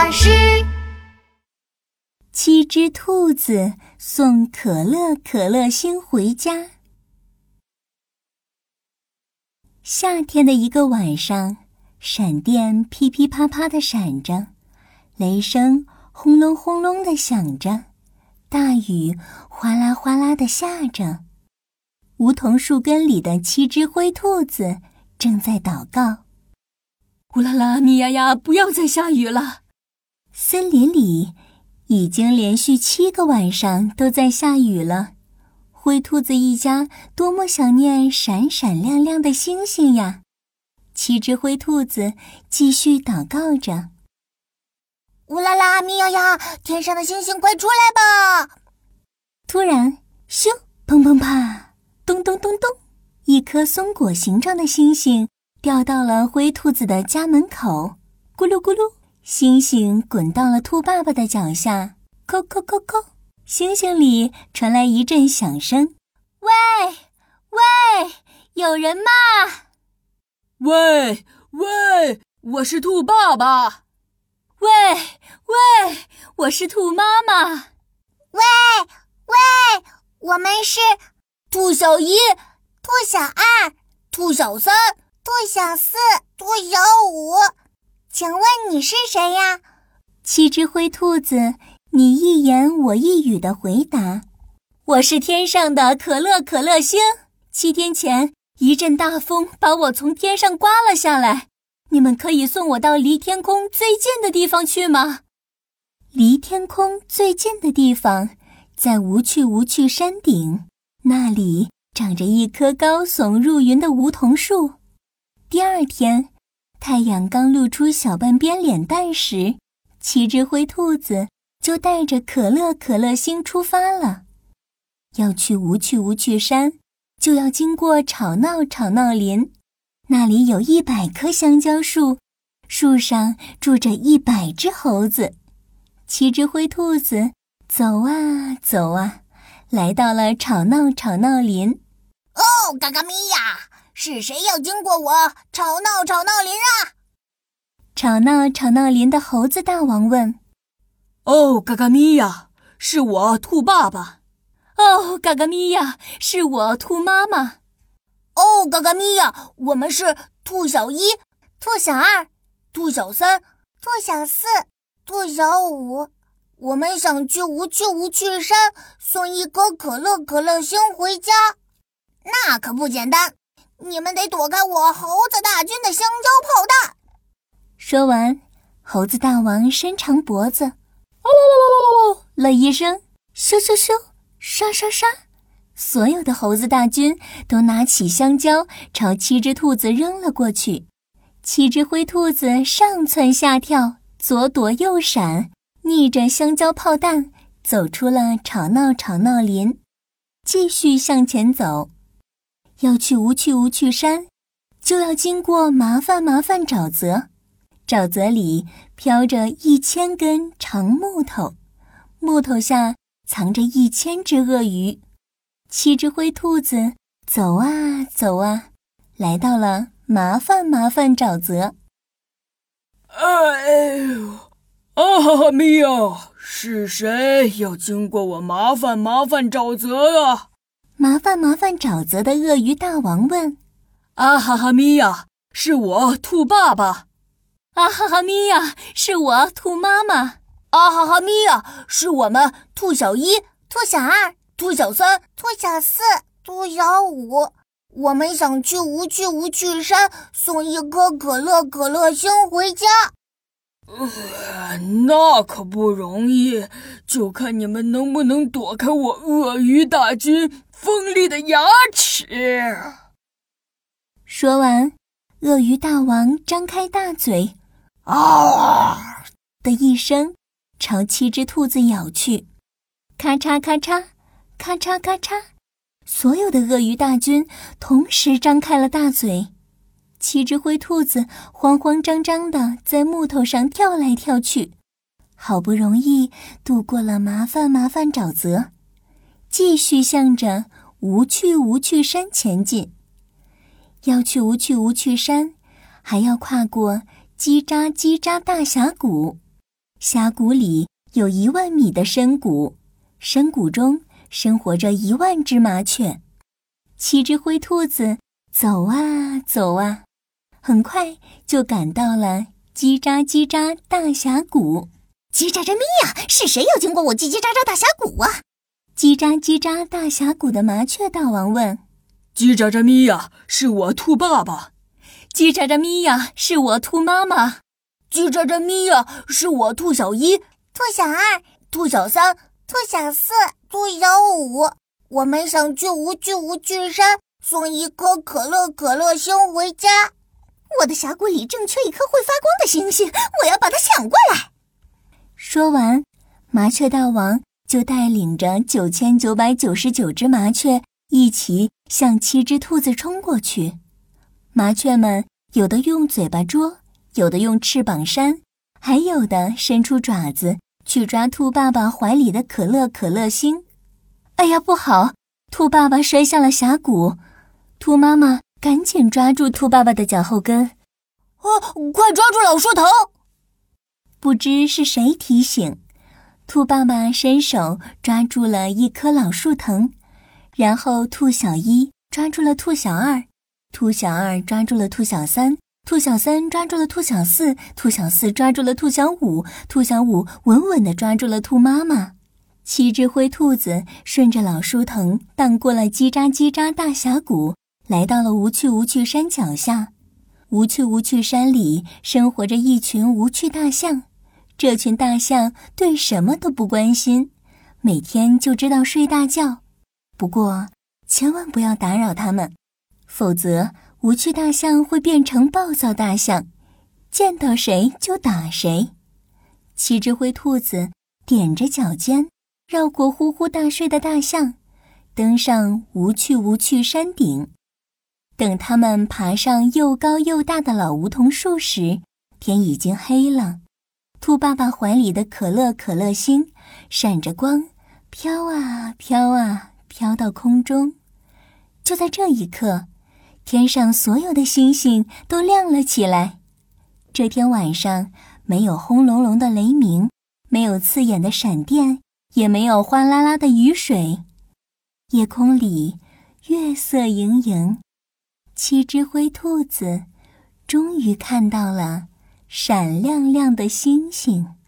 巴士。七只兔子送可乐可乐星回家。夏天的一个晚上，闪电噼噼啪啪的闪着，雷声轰隆轰隆的响着，大雨哗啦哗啦的下着。梧桐树根里的七只灰兔子正在祷告。乌拉拉，米丫丫，不要再下雨了！森林里已经连续七个晚上都在下雨了。灰兔子一家多么想念闪闪亮亮的星星呀！七只灰兔子继续祷告着：“乌拉拉，咪呀呀，天上的星星快出来吧！”突然，咻，砰砰啪，咚咚咚咚，一颗松果形状的星星。掉到了灰兔子的家门口，咕噜咕噜，星星滚到了兔爸爸的脚下，扣扣扣扣，星星里传来一阵响声：“喂，喂，有人吗？喂，喂，我是兔爸爸。喂，喂，我是兔妈妈。喂，喂，我们是兔小一、兔小二、兔小三。”兔小四，兔小五，请问你是谁呀？七只灰兔子，你一言我一语的回答：“我是天上的可乐可乐星。七天前，一阵大风把我从天上刮了下来。你们可以送我到离天空最近的地方去吗？”离天空最近的地方，在无趣无趣山顶，那里长着一棵高耸入云的梧桐树。第二天，太阳刚露出小半边脸蛋时，七只灰兔子就带着可乐可乐星出发了。要去无趣无趣山，就要经过吵闹吵闹林，那里有一百棵香蕉树，树上住着一百只猴子。七只灰兔子走啊走啊，来到了吵闹吵闹林。哦，嘎嘎咪呀！是谁要经过我吵闹吵闹林啊？吵闹吵闹林的猴子大王问：“哦，嘎嘎咪呀，是我兔爸爸。哦，嘎嘎咪呀，是我兔妈妈。哦，嘎嘎咪呀，我们是兔小一、兔小二、兔小三、兔小四、兔小五。我们想去无趣无趣山送一颗可乐可乐星回家，那可不简单。”你们得躲开我猴子大军的香蕉炮弹！说完，猴子大王伸长脖子，哦了一声，咻咻咻，刷刷刷，所有的猴子大军都拿起香蕉朝七只兔子扔了过去。七只灰兔子上蹿下跳，左躲右闪，逆着香蕉炮弹走出了吵闹吵闹林，继续向前走。要去无趣无趣山，就要经过麻烦麻烦沼泽。沼泽里飘着一千根长木头，木头下藏着一千只鳄鱼。七只灰兔子走啊走啊，来到了麻烦麻烦沼泽。哎呦，啊哈哈咪呀！是谁要经过我麻烦麻烦沼泽啊？麻烦麻烦，沼泽的鳄鱼大王问：“啊哈哈咪呀，是我兔爸爸。啊哈哈咪呀，是我兔妈妈。啊哈哈咪呀，是我们兔小一、兔小二、兔小三、兔小四、兔小五。我们想去无趣无趣山送一颗可乐可乐星回家。呃，那可不容易，就看你们能不能躲开我鳄鱼大军。”锋利的牙齿。说完，鳄鱼大王张开大嘴，啊的一声，朝七只兔子咬去。咔嚓咔嚓，咔嚓咔嚓，所有的鳄鱼大军同时张开了大嘴。七只灰兔子慌慌张张的在木头上跳来跳去，好不容易度过了麻烦麻烦沼泽。继续向着无趣无趣山前进。要去无趣无趣山，还要跨过叽喳叽喳大峡谷。峡谷里有一万米的深谷，深谷中生活着一万只麻雀。七只灰兔子走啊走啊，很快就赶到了叽喳叽喳大峡谷。叽喳喳咪呀，是谁要经过我叽叽喳喳大峡谷啊？叽喳叽喳大峡谷的麻雀大王问：“叽喳喳咪呀，是我兔爸爸。”叽喳喳咪呀，是我兔妈妈。叽喳喳咪呀，是我兔小一、兔小二、兔小三、兔小四、兔小五。我们想去无趣无惧山送一颗可乐可乐星回家。我的峡谷里正缺一颗会发光的星星，我要把它抢过来。说完，麻雀大王就带领着九千九百九十九只麻雀一起向七只兔子冲过去。麻雀们有的用嘴巴捉，有的用翅膀扇，还有的伸出爪子去抓兔爸爸怀里的可乐可乐星。哎呀，不好！兔爸爸摔下了峡谷，兔妈妈赶紧抓住兔爸爸的脚后跟。啊，快抓住老树头！不知是谁提醒，兔爸爸伸手抓住了一棵老树藤，然后兔小一抓住了兔小二。兔小二抓住了兔小三，兔小三抓住了兔小四，兔小四抓住了兔小五，兔小五稳稳地抓住了兔妈妈。七只灰兔子顺着老树藤荡过了叽喳叽喳大峡谷，来到了无趣无趣山脚下。无趣无趣山里生活着一群无趣大象，这群大象对什么都不关心，每天就知道睡大觉。不过，千万不要打扰它们。否则，无趣大象会变成暴躁大象，见到谁就打谁。七只灰兔子踮着脚尖，绕过呼呼大睡的大象，登上无趣无趣山顶。等他们爬上又高又大的老梧桐树时，天已经黑了。兔爸爸怀里的可乐可乐星闪着光，飘啊飘啊，飘到空中。就在这一刻。天上所有的星星都亮了起来。这天晚上，没有轰隆隆的雷鸣，没有刺眼的闪电，也没有哗啦啦的雨水。夜空里，月色盈盈，七只灰兔子终于看到了闪亮亮的星星。